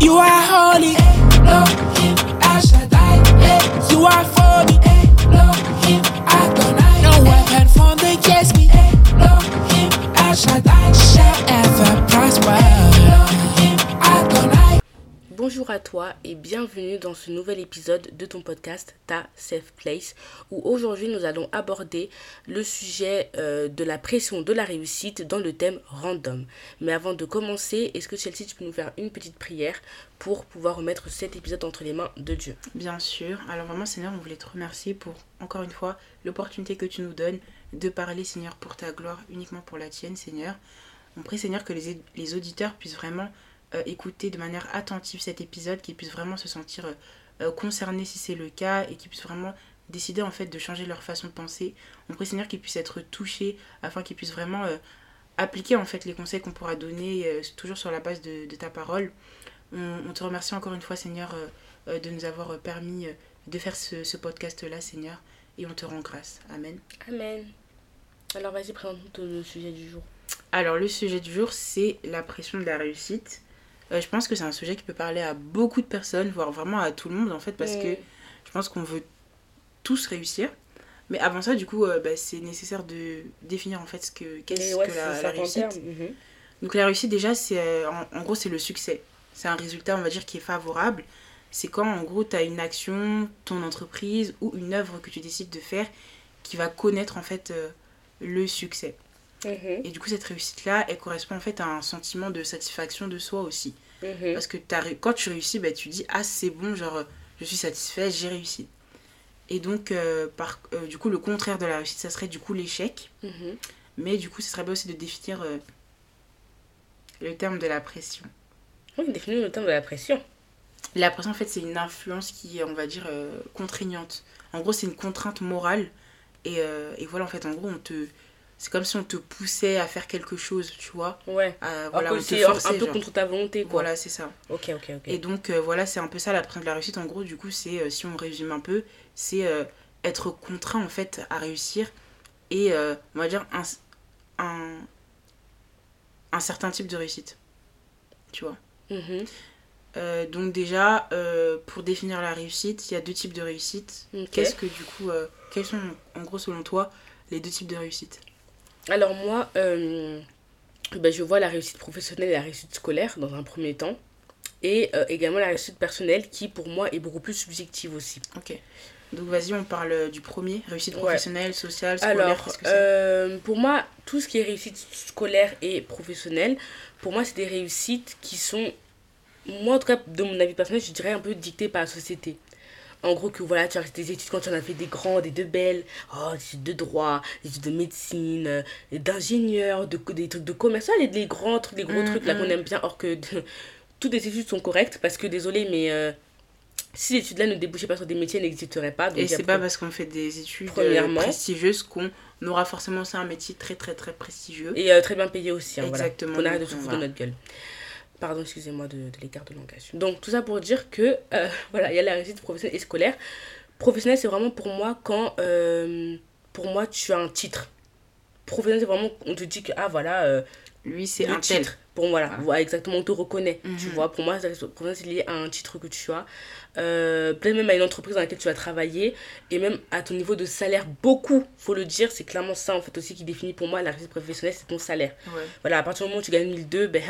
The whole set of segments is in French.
You are holy. Elohim El Shaddai. You are for me. Elohim Adonai. No weapon formed against me. Elohim El die. Shaddai. Bonjour à toi et bienvenue dans ce nouvel épisode de ton podcast Ta Safe Place où aujourd'hui nous allons aborder le sujet euh, de la pression de la réussite dans le thème random. Mais avant de commencer, est-ce que Chelsea tu peux nous faire une petite prière pour pouvoir remettre cet épisode entre les mains de Dieu? Bien sûr. Alors vraiment Seigneur, on voulait te remercier pour encore une fois l'opportunité que tu nous donnes de parler Seigneur pour ta gloire, uniquement pour la tienne Seigneur. On prie Seigneur que les, les auditeurs puissent vraiment écouter de manière attentive cet épisode, qu'ils puissent vraiment se sentir euh, euh, concernés si c'est le cas et qu'ils puissent vraiment décider en fait de changer leur façon de penser. On prie Seigneur qu'ils puissent être touchés afin qu'ils puissent vraiment appliquer en fait les conseils qu'on pourra donner toujours sur la base de, ta parole. On, te remercie encore une fois Seigneur de nous avoir permis de faire ce, ce podcast-là Seigneur et on te rend grâce. Amen. Amen. Alors vas-y, présente-nous le sujet du jour. Alors le sujet du jour c'est la pression de la réussite. Euh, je pense que c'est un sujet qui peut parler à beaucoup de personnes, voire vraiment à tout le monde en fait, parce que je pense qu'on veut tous réussir. Mais avant ça, du coup, euh, bah, c'est nécessaire de définir en fait ce que qu'est-ce que la, réussite. Mhm. Donc la réussite déjà, c'est euh, en, gros c'est le succès. C'est un résultat, on va dire, qui est favorable. C'est quand en gros tu as une action, ton entreprise ou une œuvre que tu décides de faire qui va connaître en fait le succès. Mhm. Et du coup, cette réussite-là, elle correspond en fait à un sentiment de satisfaction de soi aussi. Mhm. Parce que quand tu réussis, bah, tu dis Ah, c'est bon, genre, je suis satisfait, j'ai réussi. Et donc, euh, par, euh, du coup, le contraire de la réussite, ça serait du coup l'échec. Mhm. Mais du coup, ce serait bien aussi de définir euh, le terme de la pression. Oui, définir le terme de la pression. La pression, en fait, c'est une influence qui est, on va dire, contraignante. En gros, c'est une contrainte morale. Et, et, voilà, en fait, en gros, on te, c'est comme si on te poussait à faire quelque chose, tu vois. Ouais. voilà, on te forçait, un peu contre ta volonté, quoi. Voilà, c'est ça. Ok, ok, ok. Et donc, euh, voilà, c'est un peu ça la de la réussite. En gros, du coup, c'est, euh, si on résume un peu, c'est euh, être contraint, en fait, à réussir. Et, on va dire, un, un, un, certain type de réussite. Tu vois. Mm-hmm. donc, déjà, pour définir la réussite, il y a deux types de réussite. Qu'est-ce que, du coup, quels sont, en gros, selon toi, les deux types de réussite? Alors moi, euh, ben, je vois la réussite professionnelle et la réussite scolaire dans un premier temps. Et euh, également la réussite personnelle qui pour moi est beaucoup plus subjective aussi. Ok. Donc vas-y, on parle du premier, réussite professionnelle, sociale, scolaire. Alors, euh, pour moi, tout ce qui est réussite scolaire et professionnelle, pour moi, c'est des réussites qui sont, moi en tout cas, de mon avis personnel, je dirais un peu dictées par la société. En gros, que voilà, tu as des études quand tu en as fait des grandes et de belles. Oh, des études de droit, des études de médecine, euh, d'ingénieur, de, des trucs de commerce. les, les grands trucs, les gros trucs là qu'on mm-hmm. aime bien. Or que toutes les études sont correctes parce que, désolé, mais. Euh, si ces études-là ne débouchaient pas sur des métiers, elles n'existeraient pas. et c'est pas parce qu'on fait des études euh, prestigieuses qu'on aura forcément ça un métier très très très prestigieux. Et très bien payé aussi. Hein, Exactement. Voilà. On arrête de se foutre de notre gueule. Pardon, excusez-moi de, l'écart de langage. Donc, tout ça pour dire que, euh, voilà, il y a la réussite professionnelle et scolaire. Professionnel, c'est vraiment pour moi quand, euh, pour moi, tu as un titre. Professionnel, c'est vraiment, on te dit que, ah, voilà, euh, lui, c'est un titre. Pour voilà, ah. voilà, exactement, on te reconnaît. Tu mhm. vois, pour moi, c'est lié à un titre que tu as. Euh, peut-être même à une entreprise dans laquelle tu vas travailler. Et même à ton niveau de salaire, beaucoup, faut le dire. C'est clairement ça, en fait, aussi qui définit pour moi la réussite professionnelle, c'est ton salaire. Voilà, à partir du moment où tu gagnes 1002, ben.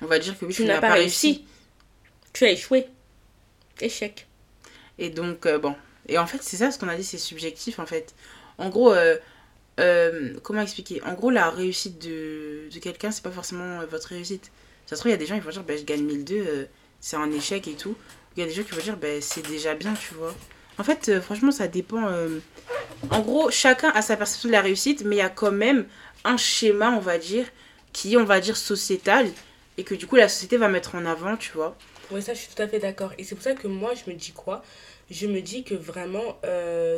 On va dire que tu, n'as pas réussi. Tu as échoué. Échec. Et donc, euh, bon. Et en fait, c'est ça ce qu'on a dit, c'est subjectif, en fait. En gros, euh, euh, comment expliquer? En gros, la réussite de, de quelqu'un, c'est pas forcément euh, votre réussite. Ça se trouve, il y a des gens qui vont dire, bah, je gagne 1002, euh, c'est un échec et tout. Il y a des gens qui vont dire, bah, c'est déjà bien, tu vois. En fait, franchement, ça dépend. En gros, chacun a sa perception de la réussite, mais il y a quand même un schéma, on va dire, qui est, on va dire, sociétal, et que du coup, la société va mettre en avant, tu vois. Oui, ça, je suis tout à fait d'accord. Et c'est pour ça que moi, je me dis quoi? Je me dis que vraiment,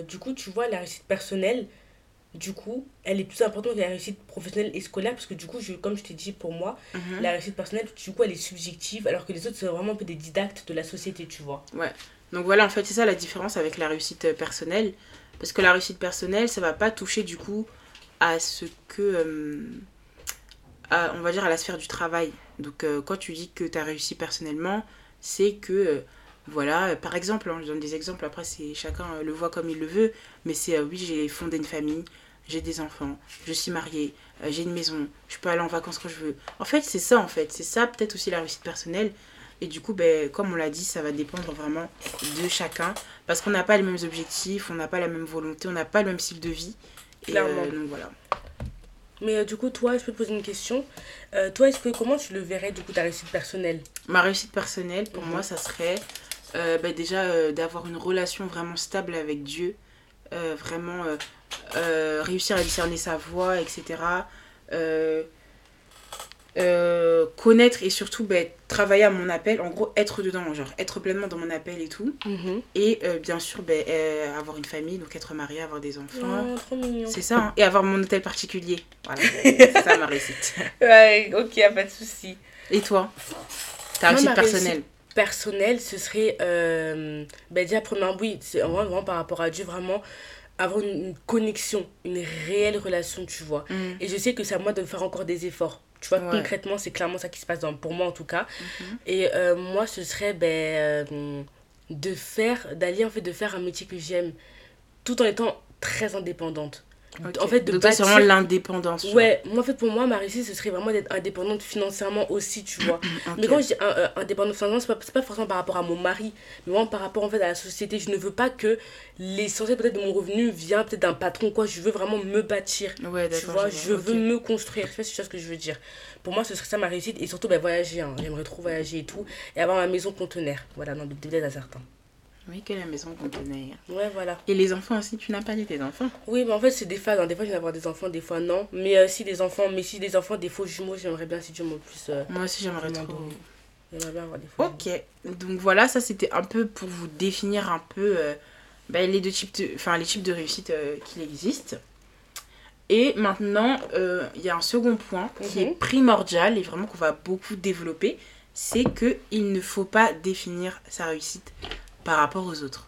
du coup, tu vois, la réussite personnelle, du coup, elle est plus importante que la réussite professionnelle et scolaire, parce que du coup, je, comme je t'ai dit, pour moi, Mhm. la réussite personnelle, du coup, elle est subjective, alors que les autres, c'est vraiment un peu des didactes de la société, tu vois. Donc voilà, en fait, c'est ça la différence avec la réussite euh, personnelle. Parce que la réussite personnelle, ça va pas toucher du coup à ce que. euh, à, on va dire à la sphère du travail. Donc euh, quand tu dis que tu as réussi personnellement, c'est que. euh, voilà, par exemple, hein, je donne des exemples, après c'est chacun le voit comme il le veut, mais c'est oui, j'ai fondé une famille, j'ai des enfants, je suis mariée, euh, j'ai une maison, je peux aller en vacances quand je veux. En fait, c'est ça en fait, c'est ça peut-être aussi la réussite personnelle. Et du coup, ben, comme on l'a dit, ça va dépendre vraiment de chacun. Parce qu'on n'a pas les mêmes objectifs, on n'a pas la même volonté, on n'a pas le même style de vie. Et Clairement. euh, donc voilà. Mais euh, du coup, toi, je peux te poser une question. Euh, toi, est-ce que comment tu le verrais, du coup, ta réussite personnelle? Ma réussite personnelle, pour Mhm. moi, ça serait euh, ben, déjà euh, d'avoir une relation vraiment stable avec Dieu. Euh, vraiment euh, réussir à discerner sa voix, etc. Euh, euh, connaître et surtout ben, travailler à mon appel. En gros, être dedans, genre être pleinement dans mon appel et tout. Et euh, bien sûr, euh, avoir une famille, donc être marié, avoir des enfants. Oh, trop mignon. C'est ça, hein. et avoir mon hôtel particulier. Voilà, c'est ça ma réussite. Ouais, ok, pas de souci. Et toi? Ta réussite personnelle? personnel, ce serait, euh, ben déjà, premièrement, oui, c'est vraiment, vraiment par rapport à Dieu, vraiment avoir une, une connexion, une réelle relation, tu vois. Mm. Et je sais que c'est à moi de faire encore des efforts. Tu vois, Ouais. concrètement, c'est clairement ça qui se passe dans, pour moi en tout cas. Mhm. Et euh, moi, ce serait ben, euh, de faire, d'aller en fait, de faire un métier que j'aime, tout en étant très indépendante. Ok. En fait, de Donc toi, c'est bâtir- vraiment l'indépendance. Ouais, moi en fait, pour moi, ma réussite, ce serait vraiment d'être indépendante financièrement aussi, tu vois. Mais quand je dis euh, indépendante financièrement, c'est pas, pas forcément par rapport à mon mari, mais vraiment par rapport en fait à la société. Je ne veux pas que l'essentiel peut-être de mon revenu vient peut-être d'un patron, quoi. Je veux vraiment me bâtir. Ouais, Tu vois, je ok. veux me construire. Tu vois, c'est ça ce que je veux dire. Pour moi, ce serait ça ma réussite. Et surtout, ben, voyager. hein. J'aimerais trop voyager et tout. Et avoir ma maison conteneur. Voilà, non, peut-être à certains. Oui, que la maison contenait. Ouais, voilà. Et les enfants aussi, tu n'as pas dit tes enfants Oui, mais en fait, c'est des phases. hein. Des fois, je vais avoir des enfants, des fois, non. Mais euh, si des enfants, mais si des enfants, des faux jumeaux, j'aimerais bien si Dieu me plus. euh, Moi aussi, j'aimerais Vraiment trop. donné. J'aimerais bien avoir des faux jumeaux. Ok, donc voilà, ça c'était un peu pour vous définir un peu euh, ben, les deux types de, enfin, les types de réussite euh, qu'il existe. Et maintenant, euh, il y a un second point qui Mhm. est primordial et vraiment qu'on va beaucoup développer, c'est que il ne faut pas définir sa réussite par rapport aux autres.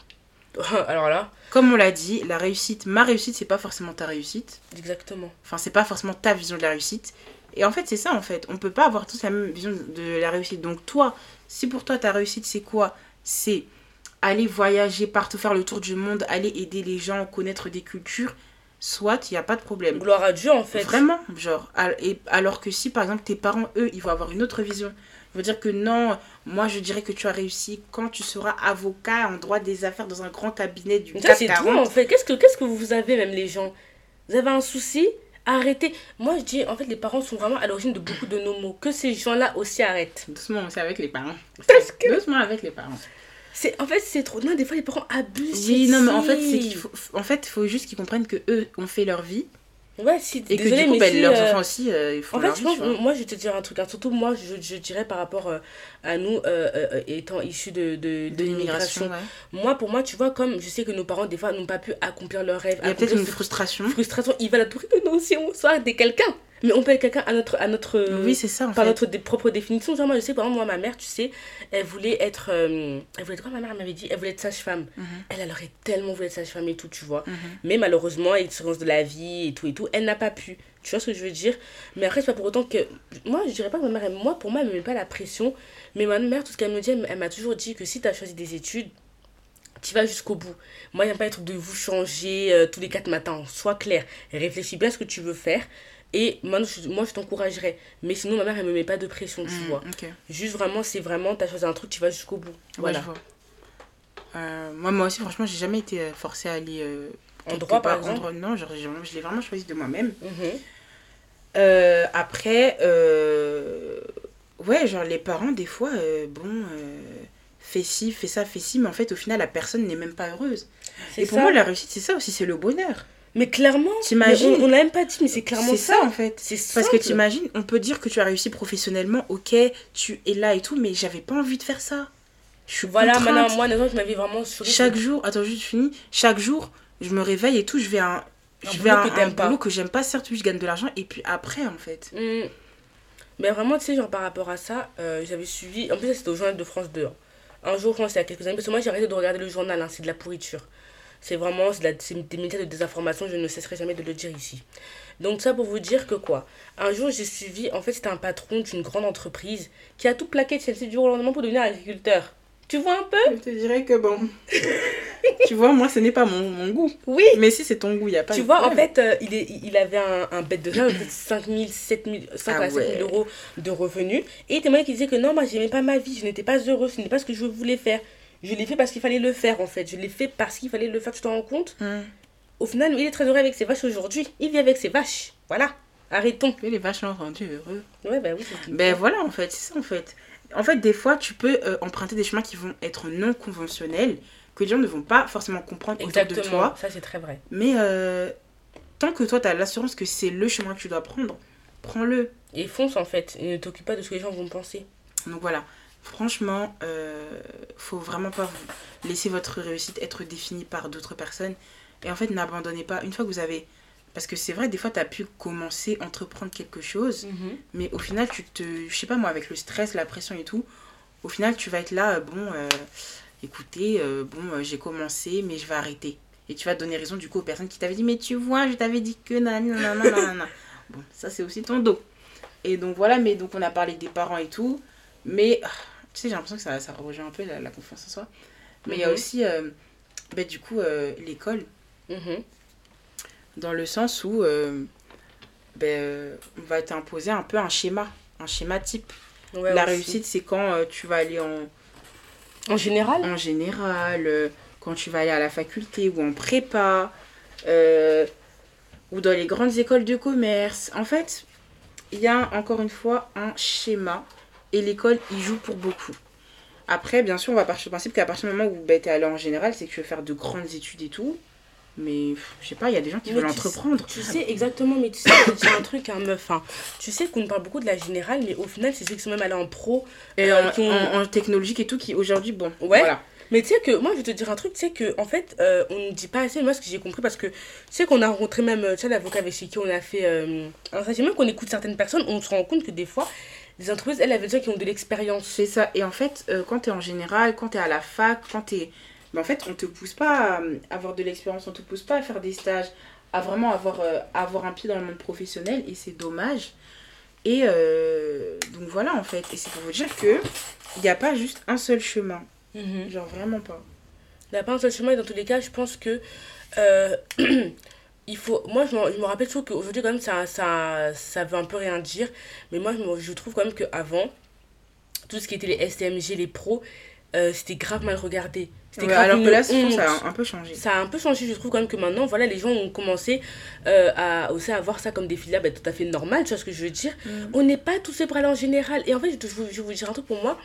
Alors là, Comme on l'a dit, la réussite, ma réussite, c'est pas forcément ta réussite. exactement. Enfin, c'est pas forcément ta vision de la réussite. Et en fait, c'est ça, en fait. On peut pas avoir tous la même vision de la réussite. Donc, toi, si pour toi, ta réussite, c'est quoi? C'est aller voyager partout, faire le tour du monde, aller aider les gens, connaître des cultures. Soit, il n'y a pas de problème. Gloire à Dieu, en fait. Vraiment, genre. Et alors que si, par exemple, tes parents, eux, ils vont avoir une autre vision. Vont dire que non, moi, je dirais que tu as réussi quand tu seras avocat en droit des affaires dans un grand cabinet du Ça, c'est tout, 40. en fait. Qu'est-ce que, qu'est-ce que vous avez, même les gens? Vous avez un souci? Arrêtez. Moi, je dis, en fait, les parents sont vraiment à l'origine de beaucoup de nos maux. Que ces gens-là aussi arrêtent. Doucement, c'est avec les parents. Parce que, Doucement avec les parents. c'est, en fait, c'est trop. Non, des fois, les parents abusent. Oui, non, mais en fait, c'est qu'il faut, en fait, il faut juste qu'ils comprennent que eux ont fait leur vie Ouais, si. et désolé, que du coup, mais ben, si, leurs euh, enfants aussi, euh, ils font En fait, leur je vie. pense, tu vois. moi, je vais te dire un truc. Surtout, moi, je, je dirais par rapport euh, à nous, euh, étant issus de, de, de de l'immigration. ouais. Moi, pour moi, tu vois, comme je sais que nos parents, des fois, n'ont pas pu accomplir leurs rêves. Il y a peut-être une frustration. frustration. Ils veulent à tout prix que nous aussi, on soit des quelqu'un. Mais on peut être quelqu'un à notre, à notre, oui, c'est ça en par fait. notre propre définition. Genre, moi, je sais, par exemple, moi, ma mère, tu sais, elle voulait être. euh, elle voulait être quoi, ma mère m'avait dit? Elle voulait être sage-femme. Mhm, Elle, elle aurait tellement voulu être sage-femme et tout, tu vois. mhm. Mais malheureusement, avec l'expérience de la vie et tout et tout, elle n'a pas pu. Tu vois ce que je veux dire? Mais après, c'est pas pour autant que. Moi, je dirais pas que ma mère, moi, pour moi, elle me met pas la pression. Mais ma mère, tout ce qu'elle me dit, elle, elle m'a toujours dit que si tu as choisi des études, tu vas jusqu'au bout. Moi, il n'y a pas être de vous changer euh, tous les quatre matins. Sois clair. Réfléchis bien à ce que tu veux faire. Et moi, je, moi, je t'encouragerais. Mais sinon, ma mère, elle me met pas de pression, tu Mhm, vois. Juste vraiment, c'est vraiment, tu as choisi un truc, tu vas jusqu'au bout. Ouais, Voilà. je vois. Euh, moi, moi aussi, franchement, j'ai jamais été euh, forcée à aller euh, En droit, par exemple. non, genre, je l'ai vraiment choisi de moi-même. Mhm. Euh, après, ouais, genre les parents, des fois, bon, fais ci, fais ça, fais ci, mais en fait, au final, la personne n'est même pas heureuse. Et pour ça. moi, la réussite, c'est ça aussi, c'est le bonheur. Mais clairement, mais on, l'a même pas dit, mais c'est clairement C'est ça. ça en fait. C'est Parce que simple. t'imagines, on peut dire que tu as réussi professionnellement, ok, tu es là et tout, mais j'avais pas envie de faire ça. Je suis Voilà, contrainte. maintenant, moi, honnêtement, je m'avais vraiment sur Chaque jour, attends, juste fini. Chaque jour, je me réveille et tout, je vais à un, Un je vais boulot à un, un boulot que j'aime pas, certes, je gagne de l'argent, et puis après, en fait. Mm. Mais vraiment, tu sais, genre par rapport à ça, euh, j'avais suivi. En plus, ça, c'était au journal de France 2. hein. Un jour, je pense, il y a quelques années, parce que moi, j'ai arrêté de regarder le journal, hein, c'est de la pourriture. C'est vraiment de la- c'est des médias de désinformation, je ne cesserai jamais de le dire ici. Donc, ça pour vous dire que quoi? Un jour, j'ai suivi, en fait, c'était un patron d'une grande entreprise qui a tout plaqué de celle-ci du jour au lendemain pour devenir agriculteur. Tu vois un peu? Je te dirais que bon. tu vois, moi, ce n'est pas mon, mon goût. Oui Mais si c'est ton goût, il n'y a pas Tu de vois, en fait, euh, il, est, il avait un, un bête de rien, peut-être 5 000, 7 000, 5 Ah à 7 000 ouais. euros de revenus. Et il témoignait qui disait que non, moi, j'aimais pas ma vie, je n'étais pas heureux, ce n'est pas ce que je voulais faire. Je l'ai fait parce qu'il fallait le faire, en fait. Je l'ai fait parce qu'il fallait le faire, tu te rends compte Hum. Au final, il est très heureux avec ses vaches aujourd'hui. Il vit avec ses vaches. Voilà. Arrêtons. Mais les vaches l'ont rendu heureux. Ouais, bah oui, Ben voilà, en fait, c'est ça, en fait. En fait, des fois, tu peux euh, emprunter des chemins qui vont être non conventionnels, que les gens ne vont pas forcément comprendre autour de Exactement. toi. Ça, c'est très vrai. Mais euh, tant que toi, tu as l'assurance que c'est le chemin que tu dois prendre, prends-le. Et fonce, en fait. Et ne t'occupe pas de ce que les gens vont penser. Donc voilà, franchement, euh, faut vraiment pas vous laisser votre réussite être définie par d'autres personnes. Et en fait, n'abandonnez pas. Une fois que vous avez. Parce que c'est vrai, des fois, tu as pu commencer, entreprendre quelque chose, mais au final, tu te. Je sais pas moi, avec le stress, la pression et tout, au final, tu vas être là, euh, bon, euh, écoutez, euh, bon, j'ai commencé, mais je vais arrêter. Et tu vas donner raison du coup aux personnes qui t'avaient dit, mais tu vois, je t'avais dit que nanani, nanana, nanana. Bon, ça, c'est aussi ton dos. Et donc voilà, mais donc on a parlé des parents et tout, mais ah, tu sais, j'ai l'impression que ça, ça rejoint un peu la, la confiance en soi. Mais il y a Mhm. aussi, euh, ben, du coup, euh, l'école Mhm. dans le sens où euh, ben, euh, on va t'imposer un peu un schéma, un schéma type. Ouais, la aussi. réussite, c'est quand euh, tu vas aller en, En général? En général, quand tu vas aller à la faculté ou en prépa, ou dans les grandes écoles de commerce. En fait, il y a encore une fois un schéma et l'école y joue pour beaucoup. Après, bien sûr, on va partir du principe qu'à partir du moment où ben, tu es allé en général, c'est que tu veux faire de grandes études et tout. Mais je sais pas, il y a des gens qui Mais veulent entreprendre. Tu sais exactement, mais tu sais, je vais te dire un truc, hein, meuf. hein. Tu sais qu'on parle beaucoup de la générale, mais au final, c'est ceux qui sont même allés en pro. Et euh, en, qui ont- en- en technologique et tout, qui aujourd'hui, bon, Ouais. voilà. Mais tu sais que, moi, je vais te dire un truc, tu sais que, en fait, euh, on ne dit pas assez, moi, ce que j'ai compris, parce que tu sais qu'on a rencontré même, euh, tu sais, l'avocat avec qui on a fait. Euh, un sentiment qu'on écoute certaines personnes, on se rend compte que des fois, les entreprises, elles, elles veulent dire qui ont de l'expérience. C'est ça. Et en fait, euh, quand tu es en général, quand tu es à la fac, quand tu es. en fait, on te pousse pas à euh, avoir de l'expérience, on te pousse pas à faire des stages, à vraiment avoir, euh, avoir un pied dans le monde professionnel. Et c'est dommage. Et euh, donc voilà, en fait. Et c'est pour vous dire que il n'y a pas juste un seul chemin. Mhm. Genre vraiment pas. Il n'y a pas un seul chemin et dans tous les cas, je pense que il faut. Moi, je me, je me rappelle toujours qu'aujourd'hui, quand même, ça, ça, ça veut un peu rien dire. Mais moi, je, me- je trouve quand même qu'avant, tout ce qui était les STMG, les pros, euh, c'était grave mal regardé. C'était Ouais, grave alors que là, honte. ça a un peu changé. Ça a un peu changé, je trouve quand même que maintenant, voilà, les gens ont commencé euh, à aussi à voir ça comme des filières bah, tout à fait normales, tu vois ce que je veux dire. Mm. On n'est pas tous ces bras en général. Et en fait, je, je, je vais vous dire un truc pour moi.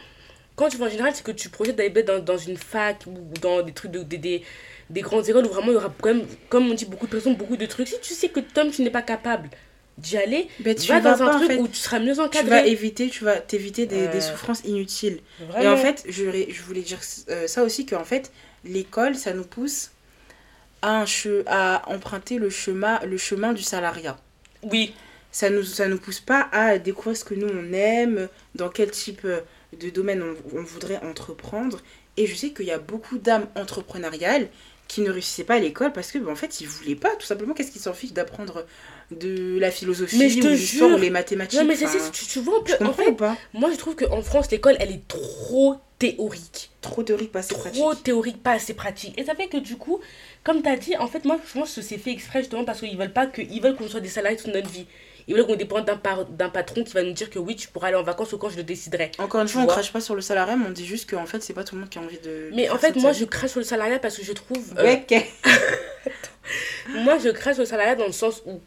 Quand tu vas en général, c'est que tu projettes d'aller dans, dans une fac ou dans des trucs de, des, des, des grandes écoles où vraiment il y aura quand même, comme on dit, beaucoup de pression, beaucoup de trucs. Si tu sais que Tom, tu n'es pas capable d'y aller, Ben, tu va vas dans un en truc fait. où tu seras mieux Tu vas encadré. éviter, tu vas t'éviter des, des souffrances inutiles. Et en fait, je, je voulais dire euh, ça aussi, qu'en fait, l'école, ça nous pousse à, un che- à emprunter le chemin, le chemin du salariat. oui, Ça nous, ça nous pousse pas à découvrir ce que nous, on aime, dans quel type euh, de domaine on, on voudrait entreprendre. Et je sais qu'il y a beaucoup d'âmes entrepreneuriales qui ne réussissaient pas à l'école parce que, ben, en fait, ils voulaient pas, tout simplement. Qu'est-ce qu'ils s'en fichent d'apprendre de la philosophie Mais je te ou l'histoire jure. ou les mathématiques? Non, mais c'est enfin, tu, tu vois un peu. Tu En fait, pas? moi je trouve qu'en France, l'école, elle est trop théorique. Trop théorique, pas assez pratique. trop théorique, pas assez pratique. Et ça fait que du coup, comme tu as dit, en fait, moi, je pense que c'est fait exprès justement parce qu'ils veulent pas que, ils veulent qu'on soit des salariés toute notre vie. Ils veulent qu'on dépende d'un par- d'un patron qui va nous dire que oui, tu pourras aller en vacances ou quand je le déciderai. Encore une fois, on vois. crache pas sur le salariat, mais on dit juste qu'en fait, c'est pas tout le monde qui a envie de. Mais en fait, moi, je crache sur le salariat parce que je trouve. euh, Ouais. Moi, je crache sur le salariat dans le sens où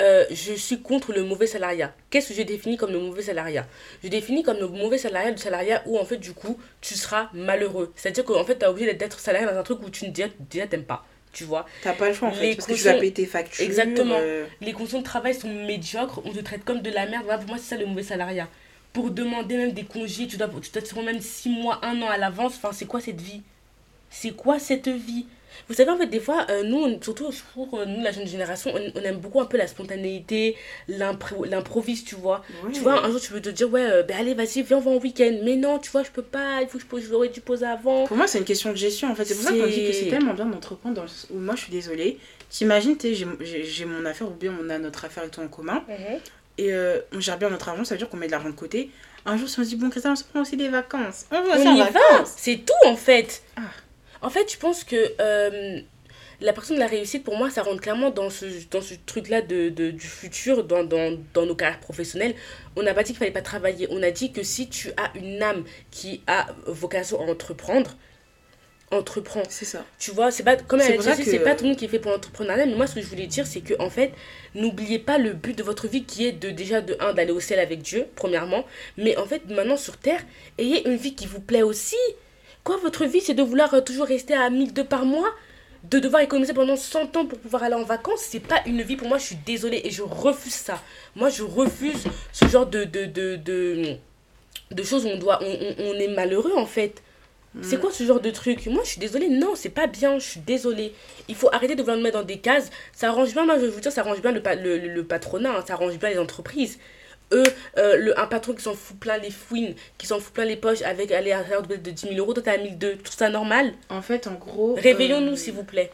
euh, je suis contre le mauvais salariat. Qu'est-ce que je définis comme le mauvais salariat? Je définis comme le mauvais salariat le salariat où, en fait, du coup, tu seras malheureux. C'est-à-dire qu'en fait, tu es obligé d'être salarié dans un truc où tu ne déjà t'aimes pas. Tu vois. T'as pas le choix en fait, Les parce que tu dois payer tes factures. Exactement. euh, Les conditions de travail sont médiocres, on te traite comme de la merde. Voilà, pour moi, c'est ça le mauvais salariat. Pour demander même des congés, tu dois, tu dois te même 6 mois, 1 an à l'avance. Enfin, c'est quoi cette vie? C'est quoi cette vie? Vous savez, en fait, des fois, euh, nous, surtout, je trouve, euh, nous, la jeune génération, on, on aime beaucoup un peu la spontanéité, l'impro- l'improviste, tu vois. Tu vois, un jour, tu veux te dire, ouais, euh, ben allez, vas-y, viens, on va en week-end. Mais non, tu vois, je peux pas, il faut que je pose, j'aurais dû poser avant. Pour moi, c'est une question de gestion en fait. C'est pour ça qu'on dit que c'est tellement bien d'entreprendre. Dans le sens où moi, je suis désolée. T'imagines, j'ai- mon affaire ou bien on a notre affaire et tout en commun. Et euh, on gère bien notre argent, ça veut dire qu'on met de l'argent de côté. Un jour, si on se dit, bon, Christelle, on se prend aussi des vacances. On va On en y va, vacances. c'est tout en fait. Ah. En fait, je pense que euh, la personne de la réussite, pour moi, ça rentre clairement dans ce, dans ce truc-là de, de- du futur, dans, dans, dans nos carrières professionnelles. On n'a pas dit qu'il fallait pas travailler. On a dit que si tu as une âme qui a vocation à entreprendre, entreprends. C'est ça. Tu vois, c'est pas comme elle a dit c'est pas tout le monde qui est fait pour l'entrepreneuriat, mais moi ce que je voulais dire c'est que en fait, n'oubliez pas le but de votre vie qui est de déjà de un d'aller au ciel avec Dieu premièrement, mais en fait maintenant sur terre, ayez une vie qui vous plaît aussi. Quoi votre vie c'est de vouloir euh, toujours rester à 1002 par mois? De devoir économiser pendant 100 ans pour pouvoir aller en vacances, c'est pas une vie pour moi, je suis désolée et je refuse ça. Moi je refuse ce genre de de de, de, de choses où on doit on, on- on est malheureux en fait. C'est quoi ce genre de truc? Moi, je suis désolée. Non, c'est pas bien. Je suis désolée. Il faut arrêter de vouloir nous mettre dans des cases. Ça arrange bien, moi, je vais vous dire, ça arrange bien le, pa- le- le patronat. hein, ça arrange bien les entreprises. Eux, euh, le, un patron qui s'en fout plein les fouines, qui s'en fout plein les poches avec aller à de de 10 000 euros, toi, t'es à 1002. Tout ça normal? En fait, en gros. Réveillons-nous, euh, s'il vous plaît.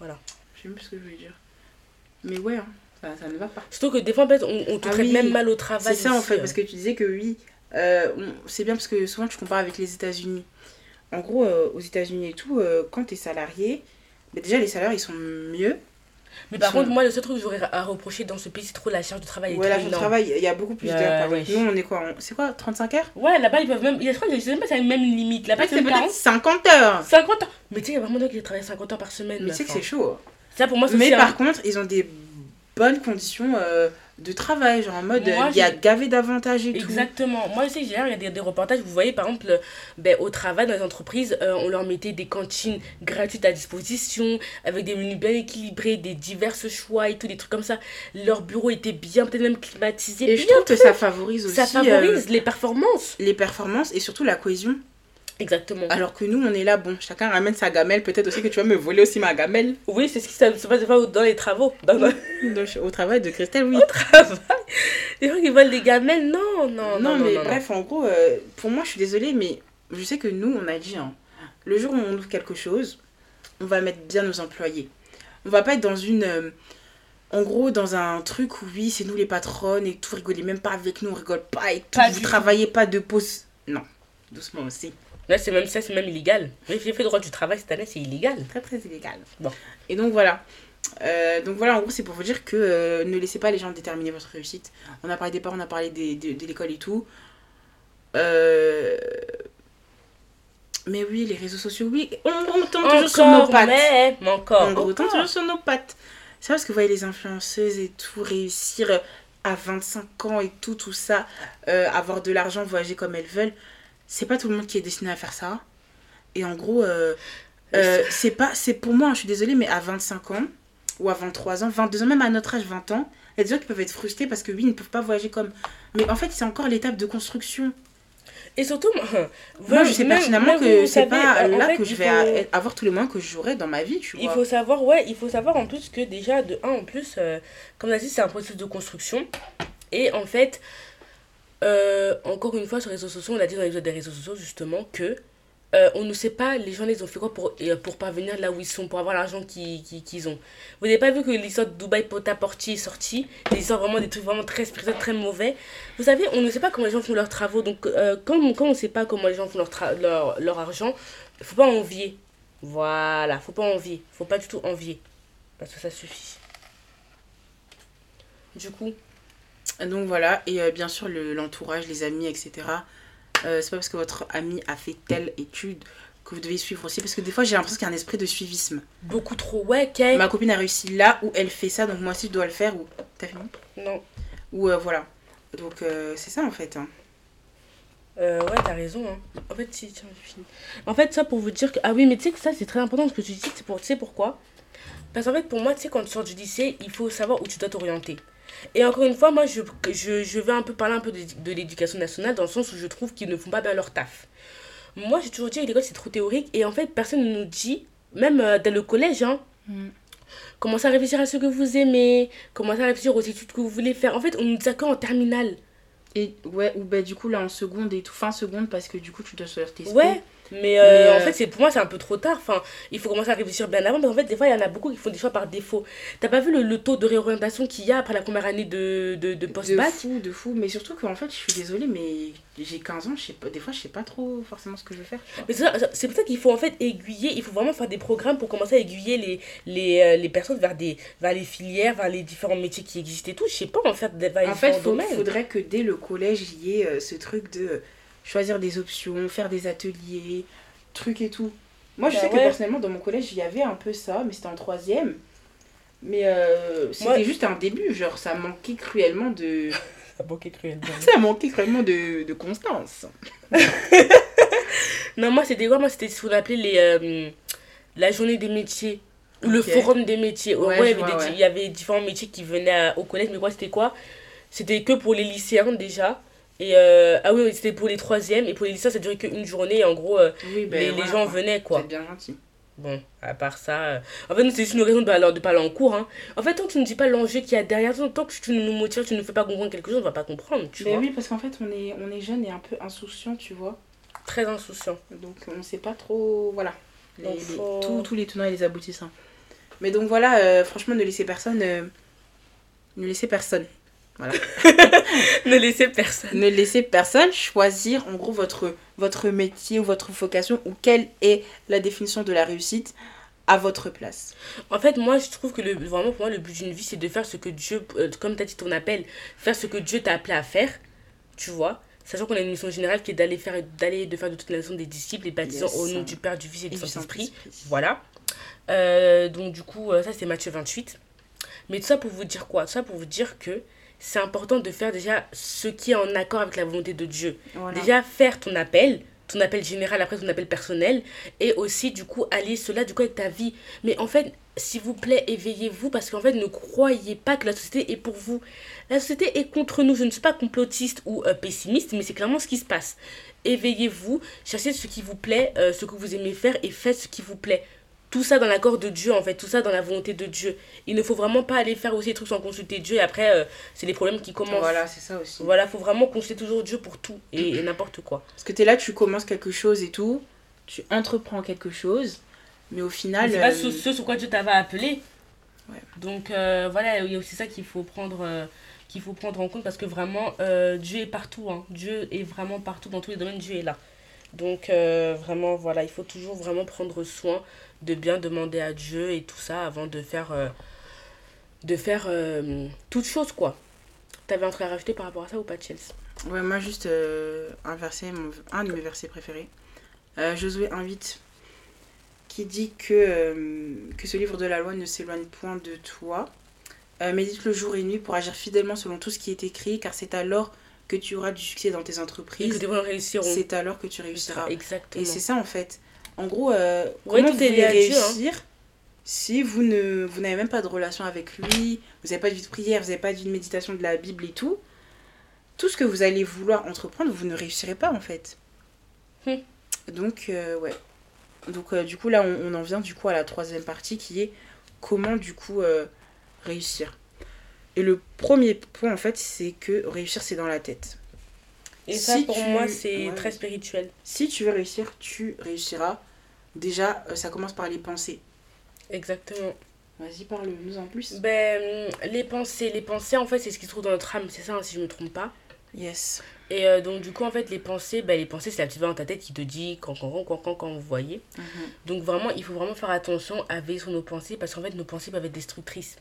Je sais même plus ce que je voulais dire. Mais ouais, hein, ça, ça ne va pas. Surtout que des fois, en fait, on, on te Ah traite oui, même mal au travail. C'est ça en fait, euh. parce que tu disais que oui, euh, c'est bien parce que souvent tu compares avec les États-Unis. En gros, euh, aux États-Unis et tout, euh, quand tu es salarié, bah, déjà les salaires ils sont mieux. Mais par contre, moi, le seul truc que j'aurais à reprocher dans ce pays, c'est trop la charge de travail. Ouais, la charge de travail, il y a beaucoup plus d'heures. Nous on est quoi C'est quoi 35 heures? Ouais, là-bas, ils peuvent même. Je crois que je sais même pas si c'est même une limite. Là-bas, c'est C'est même 40. peut-être 50 heures 50 ans Mais tu sais, il y a vraiment des gens qui travaillent 50 ans par semaine. Mais tu sais que c'est chaud. Ça, pour moi, c'est Mais par contre, ils ont des bonnes conditions euh, de travail, genre en mode Moi, euh, il y a gavé d'avantages et tout. Exactement. Moi, j'ai il y a des, des reportages, vous voyez, par exemple, euh, ben, au travail, dans les entreprises, euh, on leur mettait des cantines gratuites à disposition, avec des menus bien équilibrés, des divers choix et tout, des trucs comme ça. Leur bureau était bien, peut-être même climatisé. Et je trouve que ça favorise aussi ça euh, favorise les performances. les performances et surtout la cohésion. Exactement. Alors que nous, on est là, bon, chacun ramène sa gamelle. Peut-être aussi que tu vas me voler aussi ma gamelle. Oui, c'est ce qui se se passe dans les travaux. Au travail de Christelle, oui. travail. Les gens qui veulent des gamelles, non, non, non. non, mais non, non. bref, en gros, euh, pour moi, je suis désolée, mais je sais que nous, on a dit, hein, le jour où on ouvre quelque chose, on va mettre bien nos employés. On va pas être dans une. euh, en gros, dans un truc où oui, c'est nous les patronnes et tout, rigolez même pas avec nous, on rigole pas et tout, Pas vous travaillez pas de pause. Non, doucement aussi. Là, c'est même ça, c'est même illégal. J'ai fait le droit du travail cette année, c'est illégal. Très très illégal. Bon. Et donc voilà. Euh, donc voilà, en gros, c'est pour vous dire que euh, ne laissez pas les gens déterminer votre réussite. On a parlé des parents, on a parlé des- de, de l'école et tout. Euh, Mais oui, les réseaux sociaux, oui, on, on tombe toujours sur nos pattes. mais, mais encore. On tombe toujours sur nos pattes. C'est parce que vous voyez les influenceuses et tout réussir à 25 ans et tout, tout ça, avoir de l'argent, voyager comme elles veulent. C'est pas tout le monde qui est destiné à faire ça. Et en gros, euh, euh, c'est pas, c'est pour moi, je suis désolée, mais à 25 ans ou à 23 ans, 22 ans, même à notre âge, 20 ans, il y a des gens qui peuvent être frustrés parce que oui, ils ne peuvent pas voyager comme. Mais en fait, c'est encore l'étape de construction. Et surtout, moi, Moi, je sais même- même que c'est pas là fait, que je il vais faut- avoir tous les moyens que j'aurai dans ma vie, tu Il vois. faut savoir, ouais, il faut savoir en plus que déjà, de un, en plus, euh, comme on a dit, c'est un processus de construction. Et en fait, euh, encore une fois, sur les réseaux sociaux, on a dit dans l'épisode des réseaux sociaux, justement, que euh, on ne sait pas, les gens, ils ont fait quoi pour, euh, pour parvenir là où ils sont, pour avoir l'argent qu'ils ont. Vous n'avez pas vu que l'histoire de Dubaï Pota-Porti est sortie? Des histoires vraiment, des trucs vraiment très spirituels, très mauvais. Vous savez, on ne sait pas comment les gens font leurs travaux. Donc, euh, quand, on- ne sait pas comment les gens font leur, leur, leur argent, faut pas envier. Voilà, faut pas envier. faut pas du tout envier. Parce que ça suffit. Du coup, Donc voilà, et euh, bien sûr le- l'entourage, les amis, etc. Euh, c'est pas parce que votre ami a fait telle étude que vous devez suivre aussi, parce que des fois j'ai l'impression qu'il y a un esprit de suivisme. beaucoup trop. Ouais, Kay. Ma copine a réussi là où elle fait ça, donc moi aussi je dois le faire, ou t'as fini? Non. Ou euh, voilà. Donc c'est ça en fait. hein. Euh, ouais, t'as raison. Hein. En fait, si, tiens, j'ai fini. En fait, ça pour vous dire que. Ah oui, mais tu sais que ça, c'est très important ce que tu dis. C'est pour... Tu sais pourquoi? Parce qu'en fait, pour moi, tu sais, quand tu sors du lycée, il faut savoir où tu dois t'orienter. Et encore une fois, moi, je, je, je vais un peu parler un peu de, de l'éducation nationale dans le sens où je trouve qu'ils ne font pas bien leur taf. Moi, j'ai toujours dit que l'école, c'est trop théorique. Et en fait, personne ne nous dit, même euh, dans le collège, hein, mm. commencez à réfléchir à ce que vous aimez, commencez à réfléchir aux études que vous voulez faire. En fait, on nous dit ça qu'en terminale. Et ouais, ou bah du coup là en seconde et tout, fin seconde parce que du coup tu dois sortir tes Ouais, mais, euh, en euh, fait, c'est pour moi, c'est un peu trop tard. Enfin, il faut commencer à réfléchir bien avant. Mais en fait, des fois, il y en a beaucoup qui font des choix par défaut. T'as pas vu le, le, taux de réorientation qu'il y a après la première année de, de, de post-bac? De fou, de fou. Mais surtout qu'en fait, je suis désolée, mais j'ai 15 ans, je sais pas, des fois, je sais pas trop forcément ce que je veux faire. Mais c'est pour ça qu'il faut en fait aiguiller, il faut vraiment faire des programmes pour commencer à aiguiller les, les, euh, les personnes vers, des, vers les filières, vers les différents métiers qui existent et tout. Je sais pas, en fait, En fait, il faudrait que dès le collège, il y ait ce truc de choisir des options, faire des ateliers, trucs et tout. Moi, je bah sais que personnellement, dans mon collège, il y avait un peu ça, mais c'était en troisième. Mais euh, c'était juste un début, genre, ça manquait cruellement de. ça manquait cruellement. ça manquait cruellement de, de constance. non, moi, c'était quoi? Moi, c'était ce qu'on appelait les, euh, la journée des métiers. Ou le forum des métiers. Ouais, il, y avait il y avait différents métiers qui venaient au collège, mais quoi, c'était quoi? C'était que pour les lycéens déjà. Et euh, ah oui, c'était pour les troisièmes et pour les lycéens, ça durait qu'une journée. Et en gros, euh, ben les, les, gens venaient quoi. C'est bien gentil. Bon, à part ça. Euh, en fait, c'est juste une raison de ne pas aller en cours. Hein. En fait, tant que tu ne dis pas l'enjeu qu'il y a derrière, tant que tu nous motives, tu ne fais pas comprendre quelque chose, on va pas comprendre. Tu ben oui, parce qu'en fait, on est, on est jeune et un peu insouciant, tu vois. Très insouciant. Donc, on ne sait pas trop. Voilà. Les, tous, les tenants et les aboutissants. Mais donc, voilà, franchement, ne laissez personne. ne laissez personne voilà. ne laissez personne. Ne laissez personne choisir en gros votre, votre métier ou votre vocation ou quelle est la définition de la réussite à votre place. En fait, moi, je trouve que le, vraiment pour moi, le but d'une vie, c'est de faire ce que Dieu, euh, comme tu as dit ton appel, faire ce que Dieu t'a appelé à faire, tu vois. Sachant qu'on a une mission générale qui est d'aller faire, d'aller de faire de toute la nation des disciples et baptisant au nom du Père, du Fils et du Saint-Esprit. Voilà. Euh, donc, du coup, euh, ça, c'est Matthieu 28. Mais tout ça pour vous dire quoi? Tout ça pour vous dire que c'est important de faire déjà ce qui est en accord avec la volonté de Dieu. Déjà faire ton appel, ton appel général après ton appel personnel et aussi du coup allier cela du coup avec ta vie. Mais en fait, s'il vous plaît, éveillez-vous parce qu'en fait, ne croyez pas que la société est pour vous. La société est contre nous. Je ne suis pas complotiste ou euh, pessimiste, mais c'est clairement ce qui se passe. Éveillez-vous, cherchez ce qui vous plaît, euh, ce que vous aimez faire et faites ce qui vous plaît tout ça dans l'accord de Dieu, en fait, tout ça dans la volonté de Dieu. Il ne faut vraiment pas aller faire aussi des trucs sans consulter Dieu et après, euh, c'est les problèmes qui commencent. Voilà, c'est ça aussi. Voilà, faut vraiment consulter toujours Dieu pour tout et, n'importe quoi. Parce que tu es là, tu commences quelque chose et tout, tu entreprends quelque chose, mais au final. C'est pas euh, ce, sur quoi Dieu t'avait appelé. Ouais. Donc euh, voilà, il y a aussi ça qu'il faut prendre. qu'il faut prendre en compte parce que vraiment Dieu est partout hein. Dieu est vraiment partout dans tous les domaines Dieu est là donc vraiment voilà il faut toujours vraiment prendre soin de bien demander à Dieu et tout ça avant de faire, euh, de faire euh, toute chose, quoi. T'avais un truc à rajouter par rapport à ça ou pas, Chelsea? Ouais, moi, juste euh, un verset, un de mes versets préférés. Josué 1.8 qui dit que, que ce livre de la loi ne s'éloigne point de toi. médite le jour et nuit pour agir fidèlement selon tout ce qui est écrit, car c'est alors que tu auras du succès dans tes entreprises. C'est alors que tu réussiras. Exactement. Et c'est ça en fait. En gros, euh, comment vous allez hein. réussir si vous ne vous n'avez même pas de relation avec lui, vous n'avez pas de vie de prière, vous n'avez pas de vie de méditation de la Bible et tout Tout ce que vous allez vouloir entreprendre, vous ne réussirez pas en fait. Hmm. Donc, euh, ouais. Donc, euh, du coup, là, on, en vient du coup à la troisième partie qui est comment du coup réussir. Et le premier point en fait, c'est que réussir, c'est dans la tête. Et ça, pour moi, c'est très spirituel. Si tu veux réussir, tu réussiras. Déjà, euh, ça commence par les pensées. Exactement. Vas-y, parle-nous en plus. Ben, les pensées, les pensées, en fait, c'est ce qui se trouve dans notre âme, c'est ça, hein, si je ne me trompe pas. Yes. Et euh, donc, du coup, en fait, les pensées, ben, les pensées, c'est la petite voix dans ta tête qui te dit quand, quand, quand, quand, quand, vous voyez. Mhm. Donc, vraiment, il faut vraiment faire attention à veiller sur nos pensées parce qu'en fait, nos pensées peuvent être destructrices.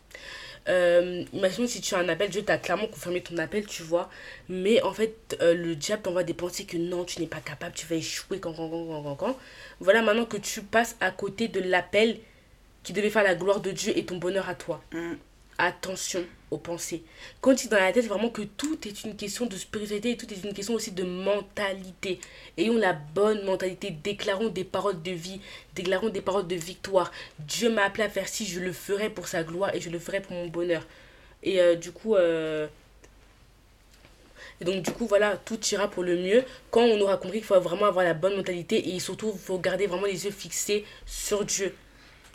Euh, imagine si tu as un appel, Dieu t'a clairement confirmé ton appel, tu vois. Mais en fait, euh, le diable t'envoie des pensées que non, tu n'es pas capable, tu vas échouer, quand, quand, quand, quand. Voilà maintenant que tu passes à côté de l'appel qui devait faire la gloire de Dieu et ton bonheur à toi. Mm. Attention aux pensées. Quand tu es dans la tête vraiment que tout est une question de spiritualité et tout est une question aussi de mentalité. Ayons la bonne mentalité, déclarons des paroles de vie, déclarons des paroles de victoire. Dieu m'a appelé à faire ci, je le ferai pour sa gloire et je le ferai pour mon bonheur. Et euh, du coup, euh, et donc, du coup, voilà, tout ira pour le mieux quand on aura compris qu'il faut vraiment avoir la bonne mentalité et surtout, il faut garder vraiment les yeux fixés sur Dieu.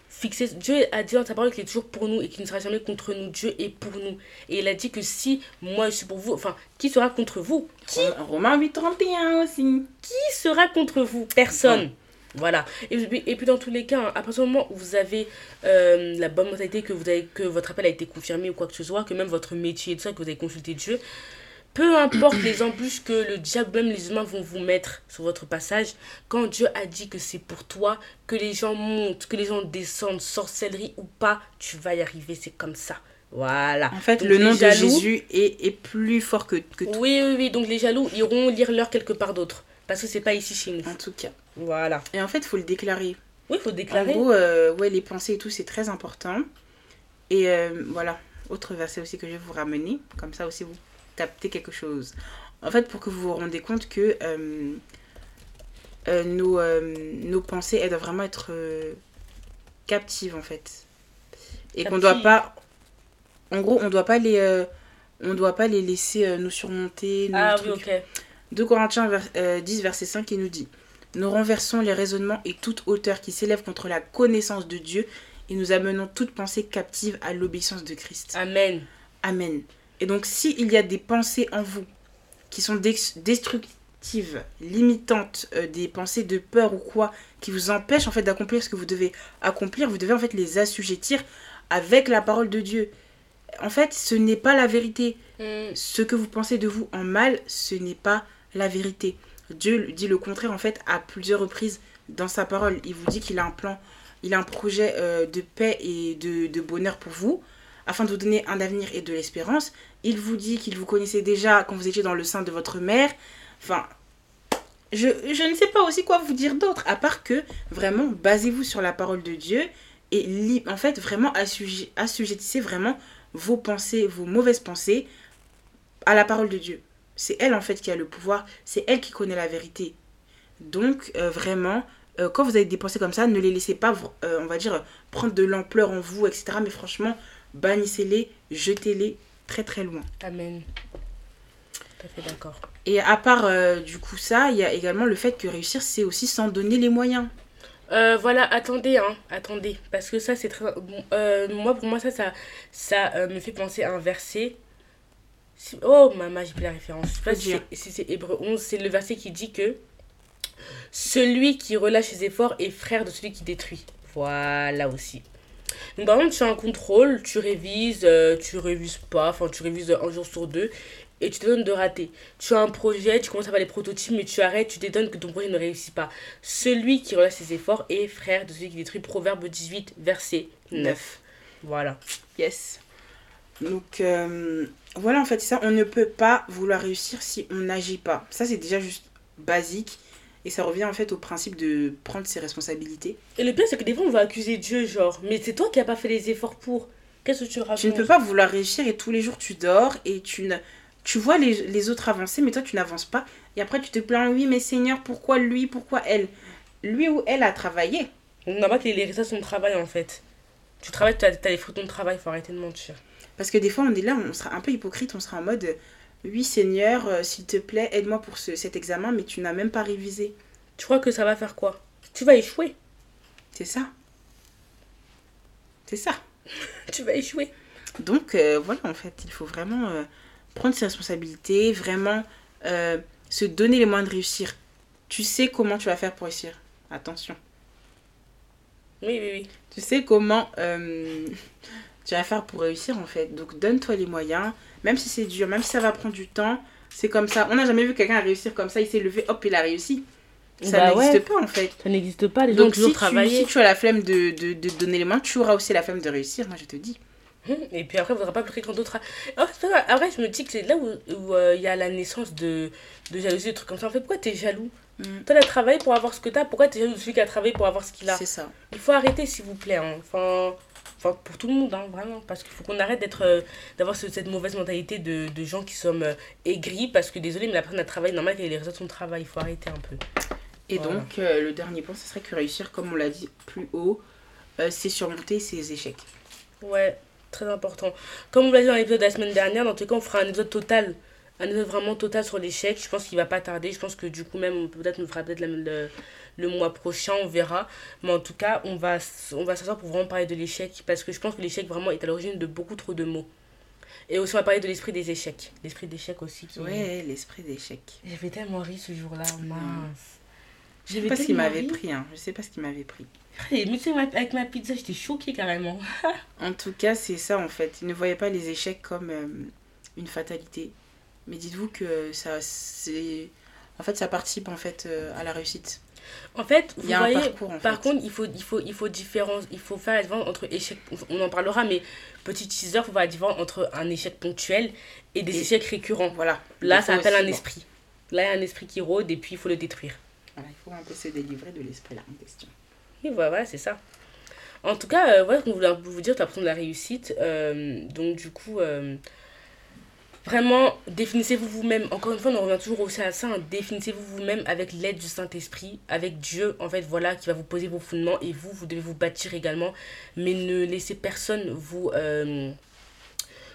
Fixé, Dieu a dit dans sa parole qu'il est toujours pour nous et qu'il ne sera jamais contre nous. Dieu est pour nous. Et il a dit que si moi je suis pour vous, enfin, qui sera contre vous? Qui? Romains 8.31 aussi. Qui sera contre vous? Personne. Voilà. Et, et, puis dans tous les cas, hein, à partir du moment où vous avez euh, la bonne mentalité, que, vous avez, que votre appel a été confirmé ou quoi que ce soit, que même votre métier et tout ça, que vous avez consulté Dieu, peu importe les embûches que le diable, même les humains vont vous mettre sur votre passage, quand Dieu a dit que c'est pour toi, que les gens montent, que les gens descendent, sorcellerie ou pas, tu vas y arriver, c'est comme ça. Voilà. En fait, le nom de Jésus est, est, plus fort que, que tout. Oui, oui, oui. Donc les jaloux iront lire l'heure quelque part d'autre. Parce que c'est pas ici chez nous. En tout cas. Voilà. Et en fait, il faut le déclarer. Oui, il faut déclarer. En gros, euh, ouais, les pensées et tout, c'est très important. Et euh, voilà. Autre verset aussi que je vais vous ramener. Comme ça aussi, vous capter quelque chose. En fait, pour que vous vous rendez compte que euh, euh, nos, euh, nos pensées, elles doivent vraiment être captives, en fait. Et qu'on doit pas... En gros, on doit pas les... on doit pas les laisser nous surmonter. ah oui, ok. 2 Corinthiens 10, verset 5, qui nous dit Nous renversons les raisonnements et toute hauteur qui s'élève contre la connaissance de Dieu et nous amenons toute pensée captive à l'obéissance de Christ. Amen. Amen. Et donc, s'il y a des pensées en vous qui sont destructives, limitantes, euh, des pensées de peur ou quoi, qui vous empêchent en fait d'accomplir ce que vous devez accomplir, vous devez en fait les assujettir avec la parole de Dieu. En fait, ce n'est pas la vérité. Mm. Ce que vous pensez de vous en mal, ce n'est pas la vérité. Dieu dit le contraire en fait à plusieurs reprises dans sa parole. Il vous dit qu'il a un plan, il a un projet euh, de paix et de, de bonheur pour vous afin de vous donner un avenir et de l'espérance. Il vous dit qu'il vous connaissait déjà quand vous étiez dans le sein de votre mère. Enfin, je, je ne sais pas aussi quoi vous dire d'autre, à part que vraiment, basez-vous sur la parole de Dieu et en fait, vraiment assujettissez vraiment vos pensées, vos mauvaises pensées à la parole de Dieu. C'est elle en fait qui a le pouvoir, c'est elle qui connaît la vérité. Donc euh, vraiment, euh, quand vous avez des pensées comme ça, ne les laissez pas, euh, on va dire, prendre de l'ampleur en vous, etc. Mais franchement, bannissez-les, jetez-les très très loin. Amen. Tout à fait d'accord. Et à part euh, du coup ça, il y a également le fait que réussir, c'est aussi s'en donner les moyens. Euh, voilà, attendez, hein, attendez, parce que ça c'est très... Euh, moi, pour moi, ça, ça, ça me fait penser à un verset. Oh, maman, j'ai plus la référence. Si c'est Hébreu 11, c'est le verset qui dit que celui qui relâche ses efforts est frère de celui qui détruit. Voilà aussi. Donc, par exemple, tu as un contrôle, tu révises, euh, tu révises pas, enfin, tu révises un jour sur deux et tu te donnes de rater. Tu as un projet, tu commences à faire les prototypes, mais tu arrêtes, tu t'étonnes que ton projet ne réussit pas. Celui qui relâche ses efforts est frère de celui qui détruit. Proverbe 18, verset 9. Voilà. Yes. Donc, euh, voilà, en fait, ça. On ne peut pas vouloir réussir si on n'agit pas. Ça, c'est déjà juste basique. Et ça revient en fait au principe de prendre ses responsabilités. Et le pire, c'est que des fois, on va accuser Dieu, genre, mais c'est toi qui n'as pas fait les efforts pour. Qu'est-ce que tu racontes? Tu ne peux pas vouloir réussir et tous les jours tu dors et tu ne. Tu vois les, les autres avancer, mais toi tu n'avances pas. Et après tu te plains, oui, mais Seigneur, pourquoi lui, pourquoi elle? Lui ou elle a travaillé. On n'a pas qu'il ait son travail en fait. Tu travailles, tu as, as les fruits de ton travail, faut arrêter de mentir. Parce que des fois on est là, on sera un peu hypocrite, on sera en mode oui Seigneur, euh, s'il te plaît, aide-moi pour ce, cet examen, mais tu n'as même pas révisé. Tu crois que ça va faire quoi? Tu vas échouer. C'est ça. C'est ça. tu vas échouer. Donc euh, voilà, en fait, il faut vraiment euh, prendre ses responsabilités, vraiment se donner les moyens de réussir. Tu sais comment tu vas faire pour réussir. Attention. Oui, oui, oui. Tu sais comment tu vas faire pour réussir, en fait. Donc donne-toi les moyens même si c'est dur, même si ça va prendre du temps, c'est comme ça. On n'a jamais vu quelqu'un réussir comme ça, il s'est levé, hop, il a réussi. Ça bah n'existe pas en fait. Ça n'existe pas, les Donc, si Tu, si tu as la flemme de, de, de, donner les mains, tu auras aussi la flemme de réussir, moi je te dis. Hum, et puis après, il ne faudra pas pleurer quand d'autres. Oh, après, je me dis que c'est là où il où, euh, il y a la naissance de, de jalousie, des trucs comme ça. En fait, pourquoi tu es jaloux mmh. Toi, tu as travaillé pour avoir ce que tu as. Pourquoi tu es jaloux de celui qui a travaillé pour avoir ce qu'il a C'est ça. Il faut arrêter, s'il vous plaît. Hein. Enfin, pour tout le monde, hein, vraiment. Parce qu'il faut qu'on arrête d'être, euh, d'avoir cette mauvaise mentalité de, de gens qui sont euh, aigris. Parce que désolé, mais la personne a travaillé normal qu'elle les résultats de son travail. Il faut arrêter un peu. Et donc, le dernier point, ce serait que réussir, comme on l'a dit plus haut, c'est surmonter ses échecs. Ouais, très important. Comme on l'a dit dans l'épisode de la semaine dernière, dans tout cas, on fera un épisode total un épisode vraiment total sur l'échec. Je pense qu'il va pas tarder. Je pense que du coup, même, peut-être nous fera peut-être le, le, mois prochain, on verra. Mais en tout cas, on va, on va s'asseoir pour vraiment parler de l'échec parce que je pense que l'échec vraiment est à l'origine de beaucoup trop de mots. Et aussi, on va parler de l'esprit des échecs. L'esprit d'échec aussi. Qui... Ouais, l'esprit d'échec. J'avais tellement ri ce jour-là, mince. Je sais pas ce qui m'avait pris, hein. Je sais pas ce qui m'avait pris. Mais tu sais, avec ma pizza, j'étais choquée carrément. en tout cas, c'est ça en fait. Il ne voyait pas les échecs comme euh, une fatalité. Mais dites-vous que ça, c'est... En fait, ça participe en fait euh, à la réussite. En fait, vous voyez, par contre, il faut, il faut, il faut différence, il faut faire la différence entre échec, on en parlera, mais petit teaser, il faut faire la différence entre un échec ponctuel et des échecs récurrents. Voilà. Là, ça appelle un esprit. Là, il y a un esprit qui rôde et puis il faut le détruire. Voilà, il faut un peu se délivrer de l'esprit là en question. Et voilà, c'est ça. En tout cas, euh, voilà ce qu'on voulait vous dire, l'impression de la réussite. Euh, donc, du coup, euh, Vraiment, définissez-vous vous-même. Encore une fois, on revient toujours aussi à ça. Hein. Définissez-vous vous-même avec l'aide du Saint-Esprit, avec Dieu, en fait, voilà, qui va vous poser vos fondements. Et vous, vous devez vous bâtir également. Mais ne laissez personne vous, euh,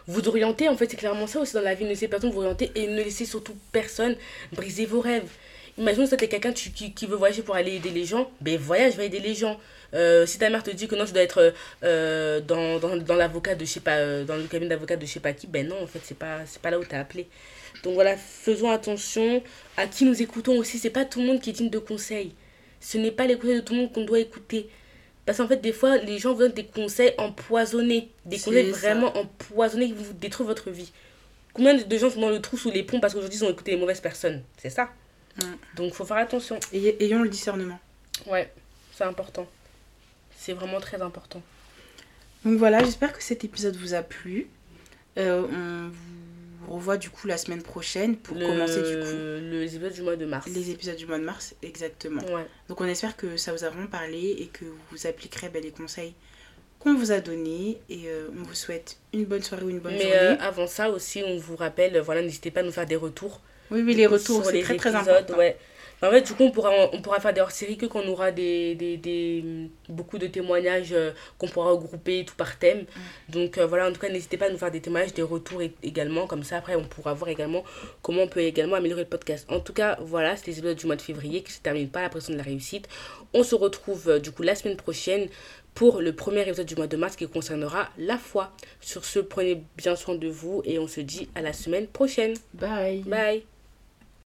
vous orienter. En fait, c'est clairement ça aussi dans la vie. Ne laissez personne vous orienter. Et ne laissez surtout personne briser vos rêves. Imaginons que tu es quelqu'un qui, qui, veut voyager pour aller aider les gens. Ben voyage, va aider les gens. Euh, si ta mère te dit que non, tu dois être euh, dans, dans, dans l'avocat de je sais pas, euh, dans le cabinet d'avocat de je sais pas qui, ben non, en fait, c'est pas, c'est pas là où tu appelé. Donc voilà, faisons attention à qui nous écoutons aussi. C'est pas tout le monde qui est digne de conseils. Ce n'est pas les conseils de tout le monde qu'on doit écouter. Parce qu'en fait, des fois, les gens vous donnent des conseils empoisonnés. Des conseils vraiment empoisonnés qui vous détruire votre vie. Combien de gens sont dans le trou sous les ponts parce qu'aujourd'hui, ils ont écouté les mauvaises personnes? C'est ça. donc Donc, faut faire attention. Et ayons le discernement. Ouais, c'est important. C'est vraiment très important. Donc voilà, j'espère que cet épisode vous a plu. Euh, on vous revoit du coup la semaine prochaine pour commencer du coup. Les épisodes du mois de mars. Les épisodes du mois de mars, exactement. Donc on espère que ça vous a vraiment parlé et que vous appliquerez ben, les conseils qu'on vous a donnés. Et euh, on vous souhaite une bonne soirée ou une bonne journée. Mais euh, avant ça aussi, on vous rappelle, voilà, n'hésitez pas à nous faire des retours. Oui, oui, les retours, c'est très très important. Ouais. En fait, du coup, on pourra, on pourra faire des hors-séries que quand on aura des, des, des, beaucoup de témoignages euh, qu'on pourra regrouper tout par thème. Mm. Donc euh, voilà, en tout cas, n'hésitez pas à nous faire des témoignages, des retours également. Comme ça, après, on pourra voir également comment on peut également améliorer le podcast. En tout cas, voilà, c'est les épisodes du mois de février qui se terminent pas la pression de la réussite. On se retrouve euh, du coup la semaine prochaine pour le premier épisode du mois de mars qui concernera la foi. Sur ce, prenez bien soin de vous et on se dit à la semaine prochaine. Bye. Bye.